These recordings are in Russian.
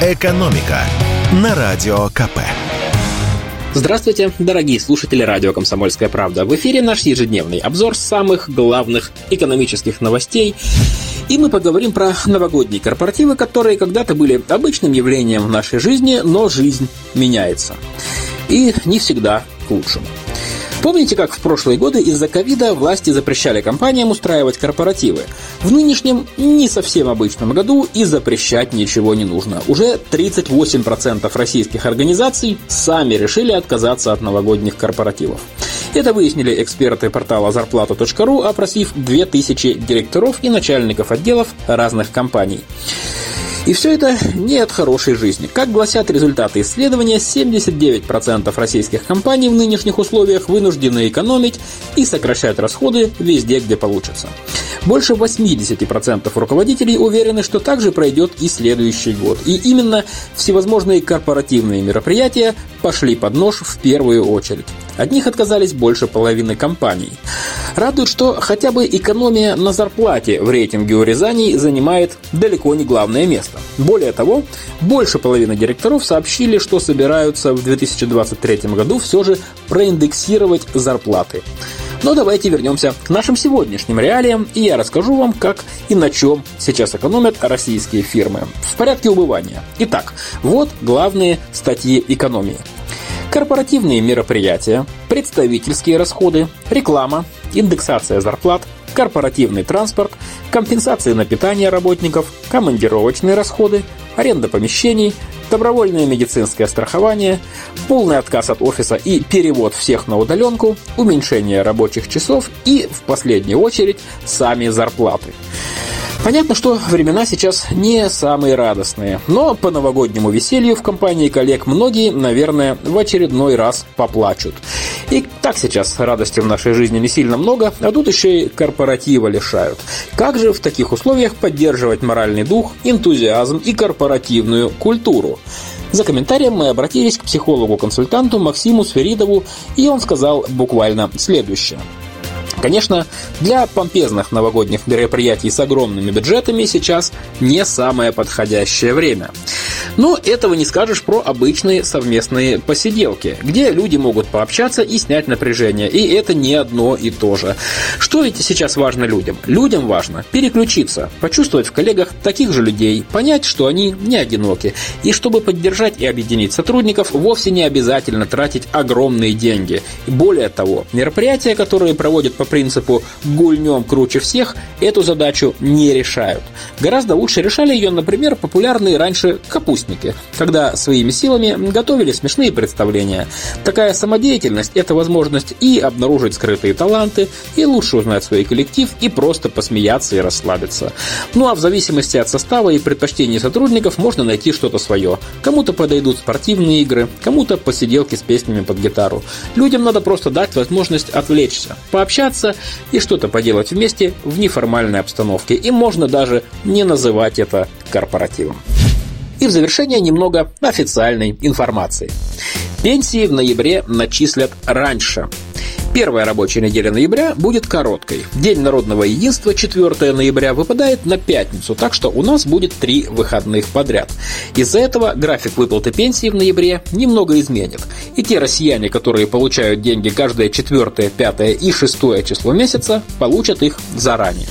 «Экономика» на Радио КП. Здравствуйте, дорогие слушатели радио «Комсомольская правда». В эфире наш ежедневный обзор самых главных экономических новостей. И мы поговорим про новогодние корпоративы, которые когда-то были обычным явлением в нашей жизни, но жизнь меняется. И не всегда к лучшему. Помните, как в прошлые годы из-за ковида власти запрещали компаниям устраивать корпоративы? В нынешнем, не совсем обычном году и запрещать ничего не нужно. Уже 38% российских организаций сами решили отказаться от новогодних корпоративов. Это выяснили эксперты портала зарплата.ру, опросив 2000 директоров и начальников отделов разных компаний. И все это не от хорошей жизни. Как гласят результаты исследования, 79% российских компаний в нынешних условиях вынуждены экономить и сокращать расходы везде, где получится. Больше 80% руководителей уверены, что также пройдет и следующий год. И именно всевозможные корпоративные мероприятия пошли под нож в первую очередь. От них отказались больше половины компаний. Радует, что хотя бы экономия на зарплате в рейтинге урезаний занимает далеко не главное место. Более того, больше половины директоров сообщили, что собираются в 2023 году все же проиндексировать зарплаты. Но давайте вернемся к нашим сегодняшним реалиям, и я расскажу вам, как и на чем сейчас экономят российские фирмы. В порядке убывания. Итак, вот главные статьи экономии. Корпоративные мероприятия, представительские расходы, реклама, индексация зарплат, корпоративный транспорт, компенсации на питание работников, командировочные расходы, аренда помещений, добровольное медицинское страхование, полный отказ от офиса и перевод всех на удаленку, уменьшение рабочих часов и, в последнюю очередь, сами зарплаты. Понятно, что времена сейчас не самые радостные, но по новогоднему веселью в компании коллег многие, наверное, в очередной раз поплачут. И так сейчас радости в нашей жизни не сильно много, а тут еще и корпоратива лишают. Как же в таких условиях поддерживать моральный дух, энтузиазм и корпоративную культуру? За комментарием мы обратились к психологу-консультанту Максиму Сферидову, и он сказал буквально следующее – Конечно, для помпезных новогодних мероприятий с огромными бюджетами сейчас не самое подходящее время. Но этого не скажешь про обычные совместные посиделки, где люди могут пообщаться и снять напряжение. И это не одно и то же. Что ведь сейчас важно людям? Людям важно переключиться, почувствовать в коллегах таких же людей, понять, что они не одиноки. И чтобы поддержать и объединить сотрудников, вовсе не обязательно тратить огромные деньги. Более того, мероприятия, которые проводят по принципу «гульнем круче всех», эту задачу не решают. Гораздо лучше решали ее, например, популярные раньше капустники, когда своими силами готовили смешные представления. Такая самодеятельность – это возможность и обнаружить скрытые таланты, и лучше узнать свой коллектив, и просто посмеяться и расслабиться. Ну а в зависимости от состава и предпочтений сотрудников можно найти что-то свое. Кому-то подойдут спортивные игры, кому-то посиделки с песнями под гитару. Людям надо просто дать возможность отвлечься, пообщаться и что-то поделать вместе в неформальной обстановке. И можно даже не называть это корпоративом. И в завершение немного официальной информации. Пенсии в ноябре начислят раньше. Первая рабочая неделя ноября будет короткой. День народного единства 4 ноября выпадает на пятницу, так что у нас будет три выходных подряд. Из-за этого график выплаты пенсии в ноябре немного изменит. И те россияне, которые получают деньги каждое 4, 5 и 6 число месяца, получат их заранее.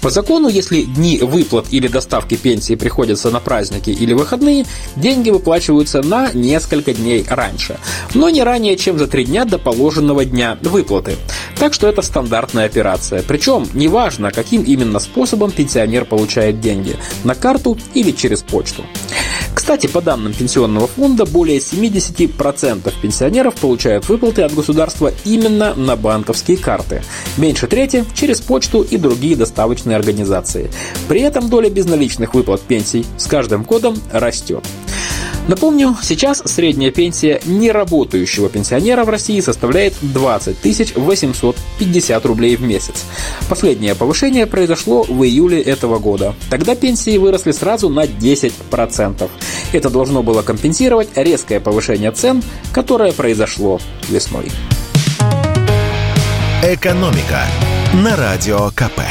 По закону, если дни выплат или доставки пенсии приходятся на праздники или выходные, деньги выплачиваются на несколько дней раньше, но не ранее, чем за три дня до положенного дня выплаты. Так что это стандартная операция. Причем неважно, каким именно способом пенсионер получает деньги – на карту или через почту. Кстати, по данным Пенсионного фонда, более 70% пенсионеров получают выплаты от государства именно на банковские карты. Меньше трети – через почту и другие доставочные организации. При этом доля безналичных выплат пенсий с каждым годом растет. Напомню, сейчас средняя пенсия неработающего пенсионера в России составляет 20 850 рублей в месяц. Последнее повышение произошло в июле этого года. Тогда пенсии выросли сразу на 10%. Это должно было компенсировать резкое повышение цен, которое произошло весной. Экономика на радио КП.